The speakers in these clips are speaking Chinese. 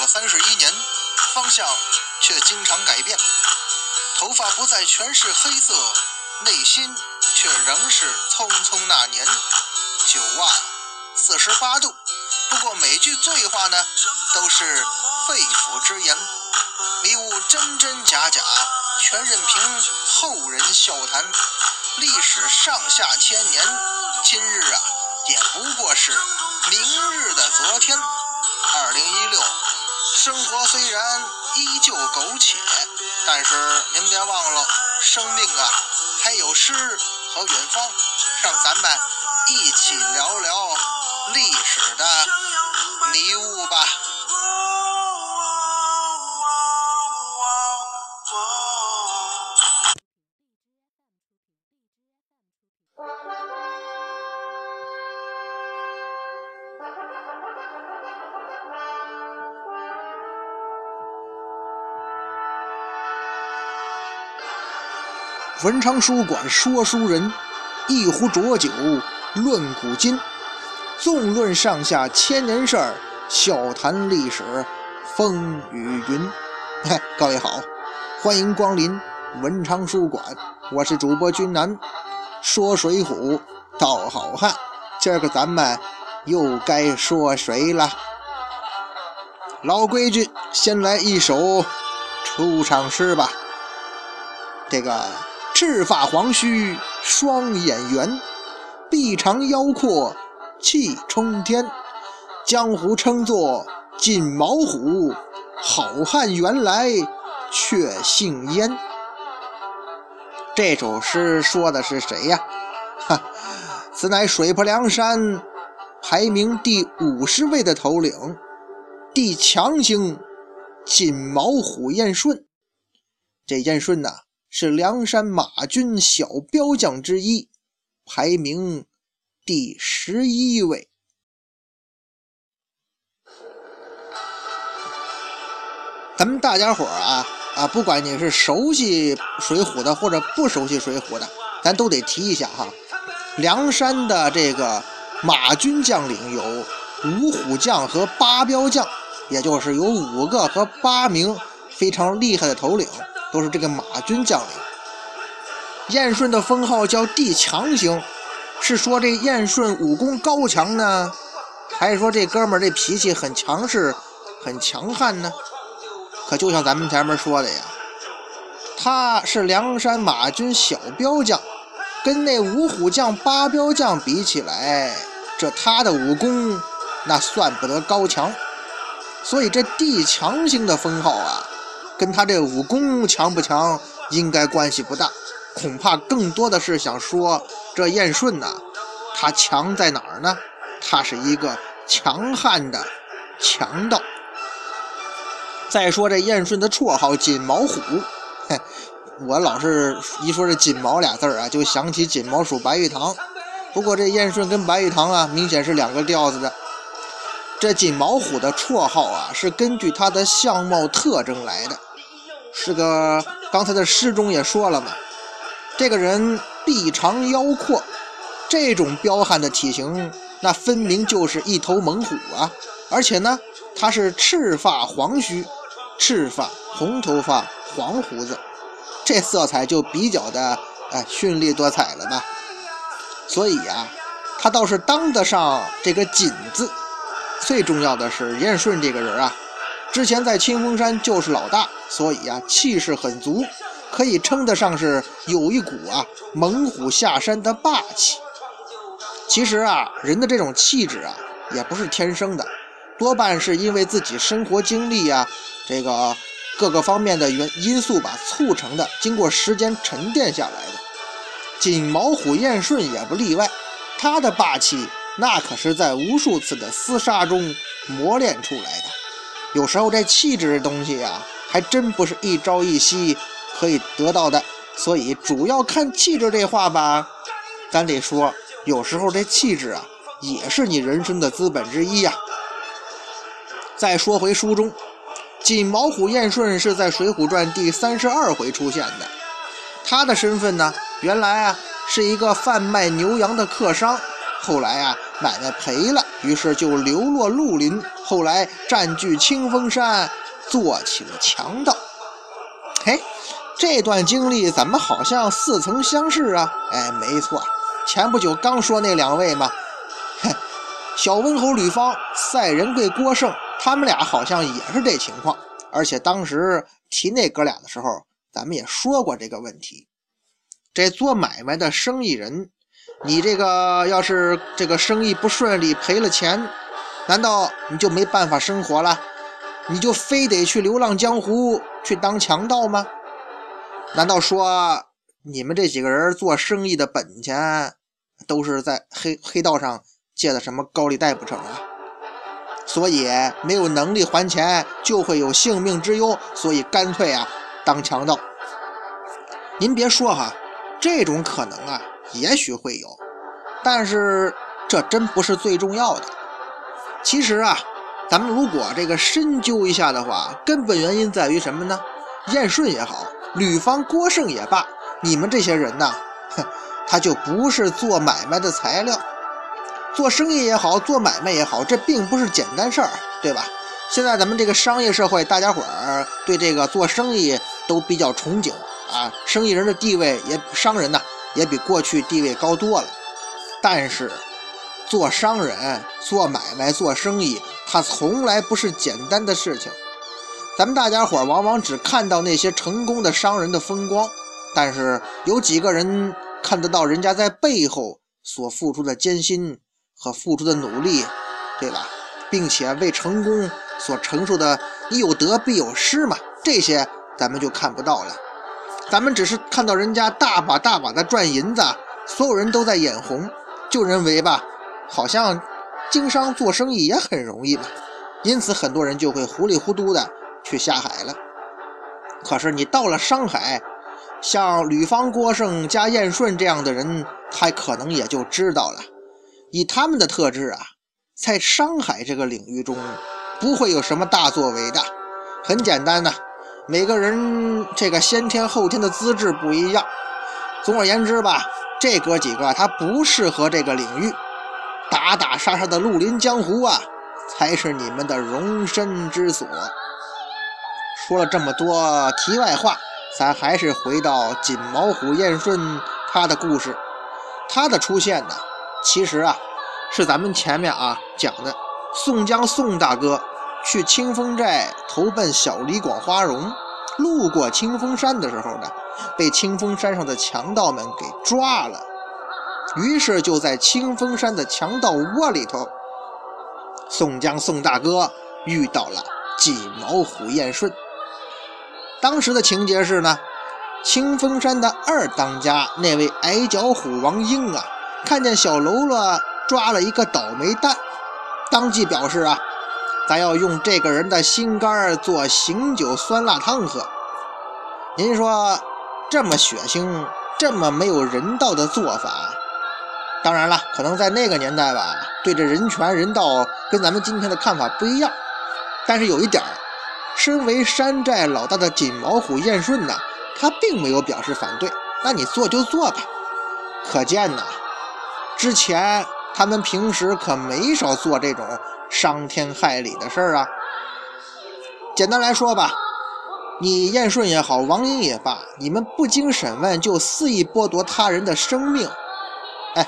了三十一年，方向却经常改变。头发不再全是黑色，内心却仍是匆匆那年。九万，四十八度。不过每句醉话呢，都是肺腑之言，迷雾真真假假，全任凭后人笑谈。历史上下千年，今日啊，也不过是明日的昨天。生活虽然依旧苟且。但是您别忘了，生命啊，还有诗和远方，让咱们一起聊聊历史的迷雾吧。文昌书馆说书人，一壶浊酒论古今，纵论上下千年事儿，笑谈历史风雨云。嗨 各位好，欢迎光临文昌书馆，我是主播君南，说水浒道好汉，今儿个咱们又该说谁了？老规矩，先来一首出场诗吧。这个。赤发黄须双眼圆，臂长腰阔气冲天，江湖称作锦毛虎，好汉原来却姓燕。这首诗说的是谁呀？哈，此乃水泊梁山排名第五十位的头领，地强星锦毛虎燕顺。这燕顺呐。是梁山马军小标将之一，排名第十一位。咱们大家伙啊啊，不管你是熟悉水浒的或者不熟悉水浒的，咱都得提一下哈。梁山的这个马军将领有五虎将和八彪将，也就是有五个和八名非常厉害的头领。都是这个马军将领，燕顺的封号叫帝强星，是说这燕顺武功高强呢，还是说这哥们儿这脾气很强势、很强悍呢？可就像咱们前面说的呀，他是梁山马军小彪将，跟那五虎将、八彪将比起来，这他的武功那算不得高强，所以这帝强星的封号啊。跟他这武功强不强应该关系不大，恐怕更多的是想说这燕顺呐，他强在哪儿呢？他是一个强悍的强盗。再说这燕顺的绰号锦毛虎，嘿，我老是一说这锦毛俩字儿啊，就想起锦毛鼠白玉堂。不过这燕顺跟白玉堂啊，明显是两个调子的。这锦毛虎的绰号啊，是根据他的相貌特征来的。是个，刚才的诗中也说了嘛，这个人臂长腰阔，这种彪悍的体型，那分明就是一头猛虎啊！而且呢，他是赤发黄须，赤发红头发黄胡子，这色彩就比较的哎绚丽多彩了吧？所以呀，他倒是当得上这个锦字。最重要的是，燕顺这个人啊。之前在清风山就是老大，所以呀气势很足，可以称得上是有一股啊猛虎下山的霸气。其实啊人的这种气质啊也不是天生的，多半是因为自己生活经历呀这个各个方面的原因素吧促成的，经过时间沉淀下来的。锦毛虎燕顺也不例外，他的霸气那可是在无数次的厮杀中磨练出来的。有时候这气质这东西呀，还真不是一朝一夕可以得到的，所以主要看气质这话吧，咱得说，有时候这气质啊，也是你人生的资本之一呀。再说回书中，锦毛虎燕顺是在《水浒传》第三十二回出现的，他的身份呢，原来啊是一个贩卖牛羊的客商，后来啊买卖赔了，于是就流落绿林，后来占据清风山，做起了强盗。嘿，这段经历怎么好像似曾相识啊？哎，没错，前不久刚说那两位嘛，小温侯吕方、赛仁贵郭胜，他们俩好像也是这情况。而且当时提那哥俩的时候，咱们也说过这个问题。这做买卖的生意人，你这个要是这个生意不顺利，赔了钱，难道你就没办法生活了？你就非得去流浪江湖去当强盗吗？难道说你们这几个人做生意的本钱都是在黑黑道上借的什么高利贷不成啊？所以没有能力还钱，就会有性命之忧，所以干脆啊当强盗。您别说哈，这种可能啊也许会有，但是这真不是最重要的。其实啊。咱们如果这个深究一下的话，根本原因在于什么呢？燕顺也好，吕方、郭胜也罢，你们这些人呐，哼，他就不是做买卖的材料。做生意也好，做买卖也好，这并不是简单事儿，对吧？现在咱们这个商业社会，大家伙儿对这个做生意都比较憧憬啊，生意人的地位也，商人呢也比过去地位高多了。但是，做商人、做买卖、做生意。它从来不是简单的事情，咱们大家伙往往只看到那些成功的商人的风光，但是有几个人看得到人家在背后所付出的艰辛和付出的努力，对吧？并且为成功所承受的，你有得必有失嘛，这些咱们就看不到了。咱们只是看到人家大把大把的赚银子，所有人都在眼红，就认为吧，好像。经商做生意也很容易嘛，因此很多人就会糊里糊涂的去下海了。可是你到了商海，像吕方、郭胜加燕顺这样的人，他可能也就知道了，以他们的特质啊，在商海这个领域中，不会有什么大作为的。很简单呐，每个人这个先天后天的资质不一样。总而言之吧，这哥几个他不适合这个领域。打打杀杀的绿林江湖啊，才是你们的容身之所。说了这么多题外话，咱还是回到锦毛虎燕顺他的故事。他的出现呢，其实啊，是咱们前面啊讲的宋江宋大哥去清风寨投奔小李广花荣，路过清风山的时候呢，被清风山上的强盗们给抓了。于是就在清风山的强盗窝里头，宋江宋大哥遇到了锦毛虎燕顺。当时的情节是呢，清风山的二当家那位矮脚虎王英啊，看见小喽啰抓了一个倒霉蛋，当即表示啊，咱要用这个人的心肝做醒酒酸辣汤喝。您说这么血腥、这么没有人道的做法？当然了，可能在那个年代吧，对这人权人道跟咱们今天的看法不一样。但是有一点，身为山寨老大的锦毛虎燕顺呢，他并没有表示反对。那你做就做吧。可见呐，之前他们平时可没少做这种伤天害理的事儿啊。简单来说吧，你燕顺也好，王英也罢，你们不经审问就肆意剥夺他人的生命，哎。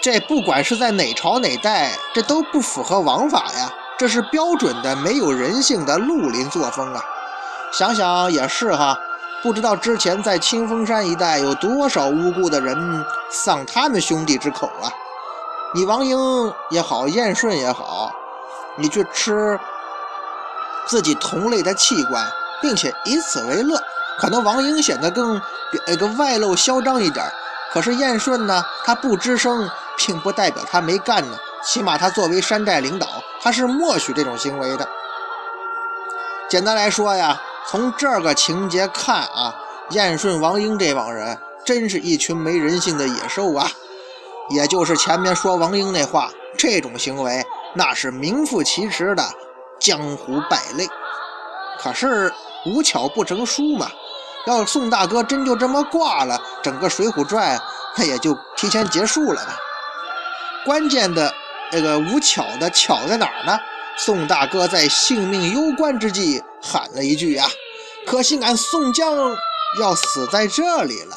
这不管是在哪朝哪代，这都不符合王法呀！这是标准的没有人性的绿林作风啊！想想也是哈，不知道之前在清风山一带有多少无辜的人丧他们兄弟之口啊！你王英也好，燕顺也好，你去吃自己同类的器官，并且以此为乐，可能王英显得更那个外露嚣张一点，可是燕顺呢，他不吱声。并不代表他没干呢，起码他作为山寨领导，他是默许这种行为的。简单来说呀，从这个情节看啊，燕顺、王英这帮人真是一群没人性的野兽啊！也就是前面说王英那话，这种行为那是名副其实的江湖败类。可是无巧不成书嘛，要宋大哥真就这么挂了，整个《水浒传》那也就提前结束了吧。关键的这个无巧的巧在哪儿呢？宋大哥在性命攸关之际喊了一句啊：“可惜俺宋江要死在这里了。”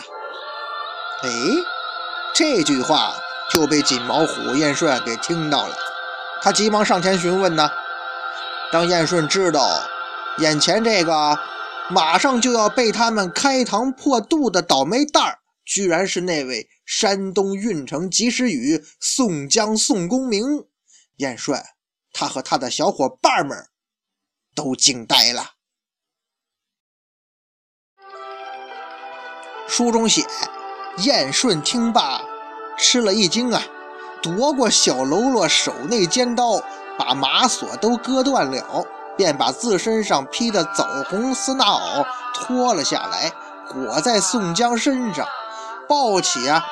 哎，这句话就被锦毛虎燕顺给听到了，他急忙上前询问呢。当燕顺知道眼前这个马上就要被他们开膛破肚的倒霉蛋儿，居然是那位山东运城及时雨宋江宋公明，燕顺他和他的小伙伴们都惊呆了。书中写，燕顺听罢吃了一惊啊，夺过小喽啰手内尖刀。把马锁都割断了，便把自身上披的枣红丝衲袄脱了下来，裹在宋江身上，抱起啊，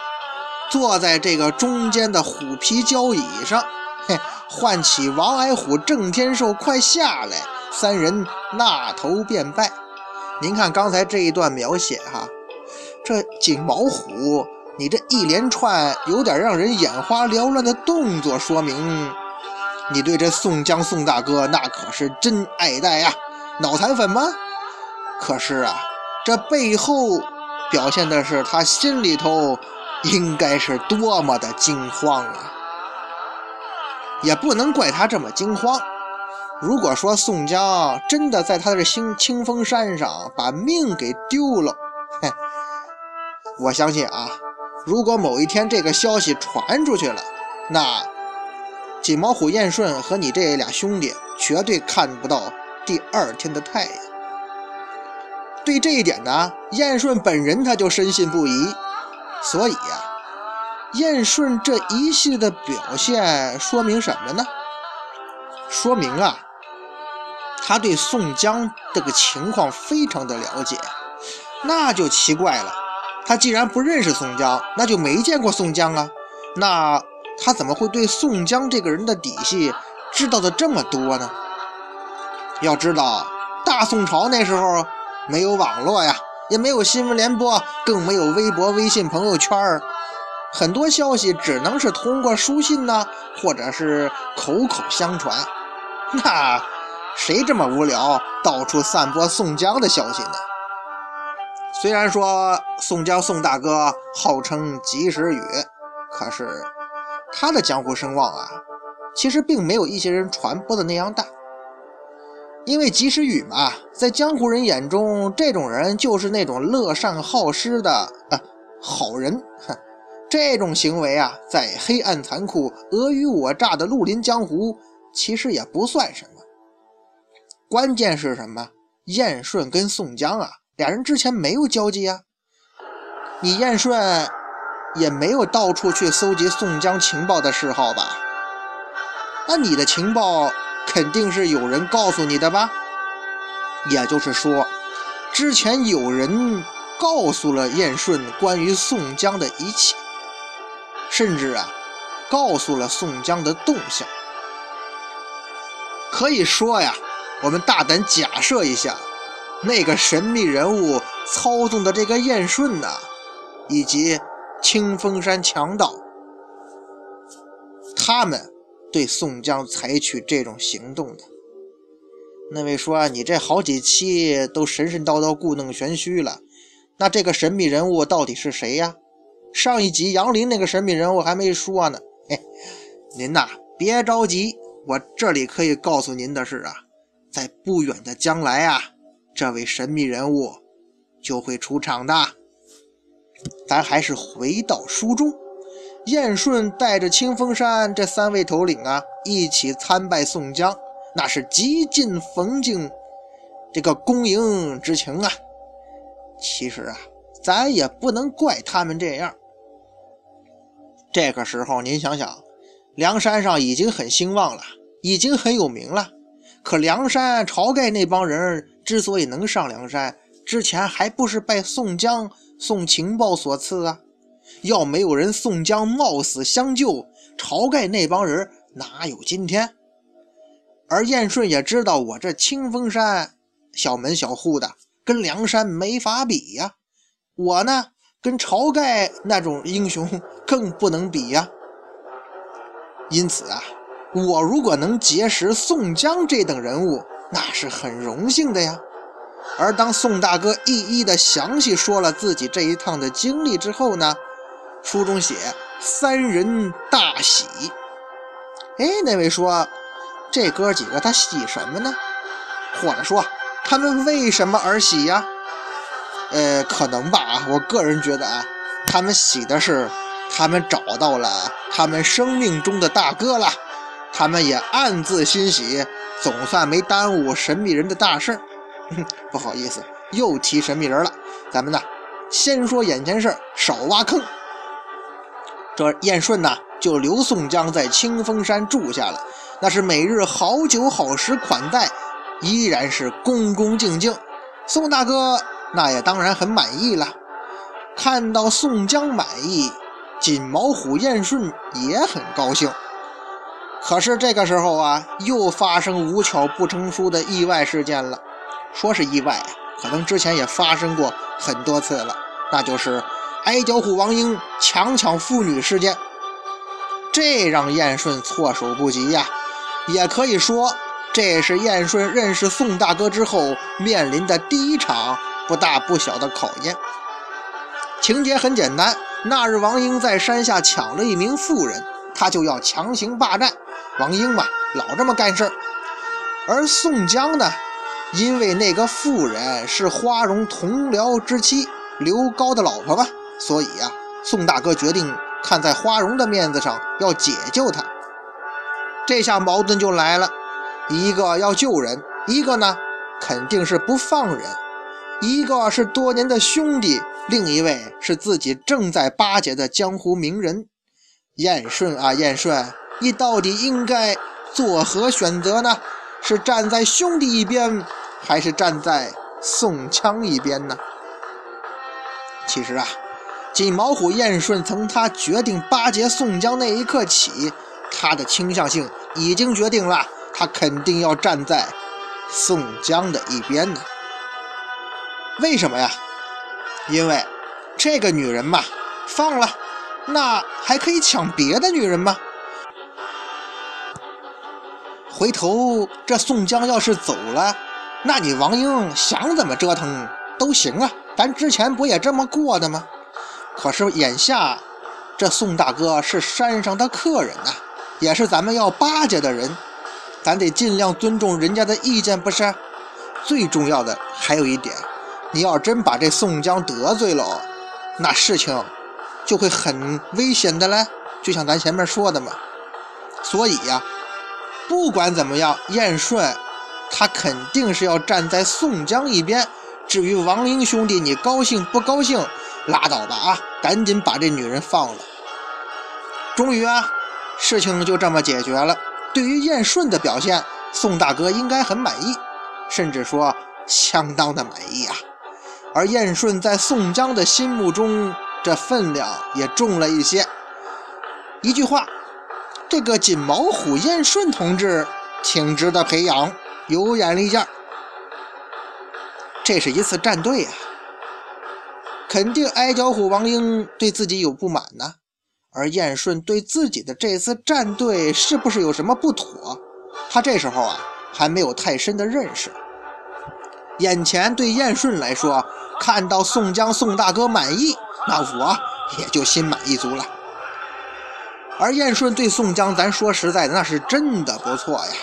坐在这个中间的虎皮交椅上，嘿，唤起王矮虎、郑天寿快下来，三人纳头便拜。您看刚才这一段描写哈，这锦毛虎，你这一连串有点让人眼花缭乱的动作，说明。你对这宋江宋大哥那可是真爱戴呀，脑残粉吗？可是啊，这背后表现的是他心里头应该是多么的惊慌啊！也不能怪他这么惊慌。如果说宋江真的在他的青清风山上把命给丢了，嘿，我相信啊，如果某一天这个消息传出去了，那……金毛虎燕顺和你这俩兄弟绝对看不到第二天的太阳。对这一点呢，燕顺本人他就深信不疑。所以呀，燕顺这一系列的表现说明什么呢？说明啊，他对宋江这个情况非常的了解。那就奇怪了，他既然不认识宋江，那就没见过宋江啊。那。他怎么会对宋江这个人的底细知道的这么多呢？要知道，大宋朝那时候没有网络呀，也没有新闻联播，更没有微博、微信朋友圈儿，很多消息只能是通过书信呢，或者是口口相传。那谁这么无聊，到处散播宋江的消息呢？虽然说宋江宋大哥号称及时雨，可是。他的江湖声望啊，其实并没有一些人传播的那样大。因为及时雨嘛，在江湖人眼中，这种人就是那种乐善好施的啊好人。哼，这种行为啊，在黑暗残酷、尔虞我诈的绿林江湖，其实也不算什么。关键是什么？燕顺跟宋江啊，俩人之前没有交集啊。你燕顺。也没有到处去搜集宋江情报的嗜好吧？那你的情报肯定是有人告诉你的吧？也就是说，之前有人告诉了燕顺关于宋江的一切，甚至啊，告诉了宋江的动向。可以说呀，我们大胆假设一下，那个神秘人物操纵的这个燕顺呐，以及。清风山强盗，他们对宋江采取这种行动的。那位说啊：“你这好几期都神神叨叨、故弄玄虚了，那这个神秘人物到底是谁呀？”上一集杨林那个神秘人物还没说呢。嘿，您呐，别着急，我这里可以告诉您的是啊，在不远的将来啊，这位神秘人物就会出场的。咱还是回到书中，燕顺带着清风山这三位头领啊，一起参拜宋江，那是极尽逢敬这个恭迎之情啊。其实啊，咱也不能怪他们这样。这个时候，您想想，梁山上已经很兴旺了，已经很有名了。可梁山晁盖那帮人之所以能上梁山，之前还不是拜宋江？送情报所赐啊！要没有人宋江冒死相救，晁盖那帮人哪有今天？而燕顺也知道我这清风山小门小户的，跟梁山没法比呀。我呢，跟晁盖那种英雄更不能比呀。因此啊，我如果能结识宋江这等人物，那是很荣幸的呀。而当宋大哥一一的详细说了自己这一趟的经历之后呢，书中写三人大喜。哎，那位说，这哥几个他喜什么呢？或者说，他们为什么而喜呀？呃，可能吧，我个人觉得啊，他们喜的是他们找到了他们生命中的大哥了，他们也暗自欣喜，总算没耽误神秘人的大事儿。不好意思，又提神秘人了。咱们呢，先说眼前事儿，少挖坑。这燕顺呢，就留宋江在清风山住下了，那是每日好酒好食款待，依然是恭恭敬敬。宋大哥那也当然很满意了。看到宋江满意，锦毛虎燕顺也很高兴。可是这个时候啊，又发生无巧不成书的意外事件了。说是意外啊，可能之前也发生过很多次了，那就是矮脚虎王英强抢妇女事件，这让燕顺措手不及呀。也可以说，这是燕顺认识宋大哥之后面临的第一场不大不小的考验。情节很简单，那日王英在山下抢了一名妇人，他就要强行霸占。王英嘛，老这么干事儿，而宋江呢？因为那个妇人是花荣同僚之妻刘高的老婆嘛，所以呀，宋大哥决定看在花荣的面子上要解救她。这下矛盾就来了，一个要救人，一个呢肯定是不放人。一个是多年的兄弟，另一位是自己正在巴结的江湖名人。燕顺啊，燕顺，你到底应该作何选择呢？是站在兄弟一边？还是站在宋江一边呢？其实啊，锦毛虎燕顺从他决定巴结宋江那一刻起，他的倾向性已经决定了，他肯定要站在宋江的一边呢。为什么呀？因为这个女人嘛，放了，那还可以抢别的女人吗？回头这宋江要是走了。那你王英想怎么折腾都行啊，咱之前不也这么过的吗？可是眼下这宋大哥是山上的客人呐，也是咱们要巴结的人，咱得尽量尊重人家的意见，不是？最重要的还有一点，你要真把这宋江得罪了，那事情就会很危险的嘞。就像咱前面说的嘛，所以呀，不管怎么样，燕顺。他肯定是要站在宋江一边。至于王英兄弟，你高兴不高兴？拉倒吧啊！赶紧把这女人放了。终于啊，事情就这么解决了。对于燕顺的表现，宋大哥应该很满意，甚至说相当的满意啊。而燕顺在宋江的心目中，这分量也重了一些。一句话，这个锦毛虎燕顺同志挺值得培养。有眼力见儿，这是一次站队啊！肯定矮脚虎王英对自己有不满呢，而燕顺对自己的这次站队是不是有什么不妥？他这时候啊还没有太深的认识。眼前对燕顺来说，看到宋江宋大哥满意，那我也就心满意足了。而燕顺对宋江，咱说实在的，那是真的不错呀。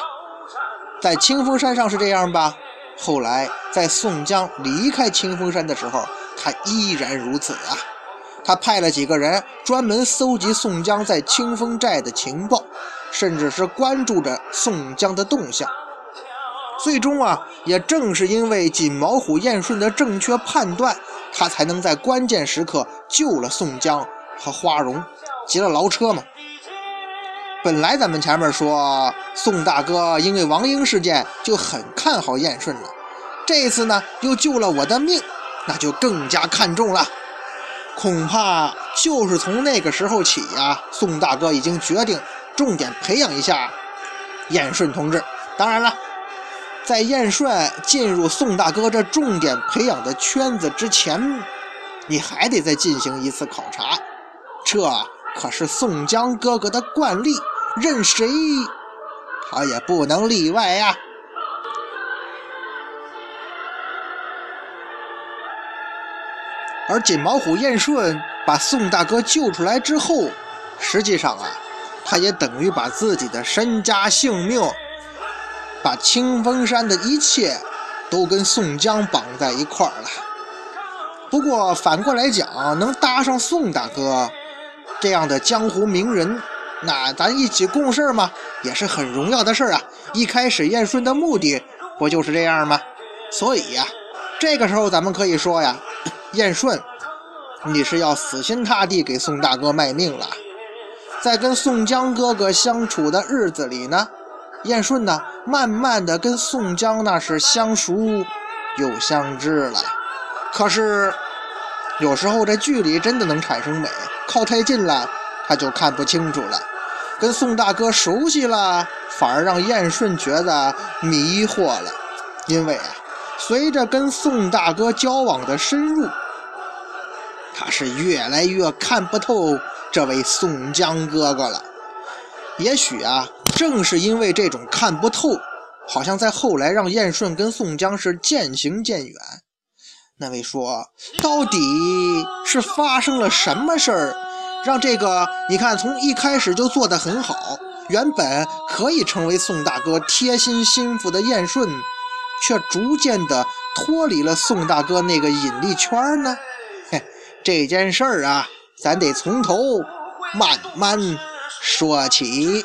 在清风山上是这样吧？后来在宋江离开清风山的时候，他依然如此啊。他派了几个人专门搜集宋江在清风寨的情报，甚至是关注着宋江的动向。最终啊，也正是因为锦毛虎燕顺的正确判断，他才能在关键时刻救了宋江和花荣，劫了牢车嘛。本来咱们前面说宋大哥因为王英事件就很看好燕顺了，这次呢又救了我的命，那就更加看重了。恐怕就是从那个时候起呀，宋大哥已经决定重点培养一下燕顺同志。当然了，在燕顺进入宋大哥这重点培养的圈子之前，你还得再进行一次考察。这可是宋江哥哥的惯例。任谁他也不能例外呀。而金毛虎燕顺把宋大哥救出来之后，实际上啊，他也等于把自己的身家性命，把清风山的一切都跟宋江绑在一块儿了。不过反过来讲，能搭上宋大哥这样的江湖名人，那咱一起共事嘛，也是很荣耀的事儿啊。一开始燕顺的目的不就是这样吗？所以呀，这个时候咱们可以说呀。燕顺，你是要死心塌地给宋大哥卖命了。在跟宋江哥哥相处的日子里呢，燕顺呢，慢慢的跟宋江那是相熟又相知了。可是有时候这距离真的能产生美，靠太近了他就看不清楚了。跟宋大哥熟悉了，反而让燕顺觉得迷惑了，因为啊，随着跟宋大哥交往的深入。他是越来越看不透这位宋江哥哥了。也许啊，正是因为这种看不透，好像在后来让燕顺跟宋江是渐行渐远。那位说，到底是发生了什么事儿，让这个你看从一开始就做得很好，原本可以成为宋大哥贴心心腹的燕顺，却逐渐的脱离了宋大哥那个引力圈呢？嘿这件事儿啊，咱得从头慢慢说起。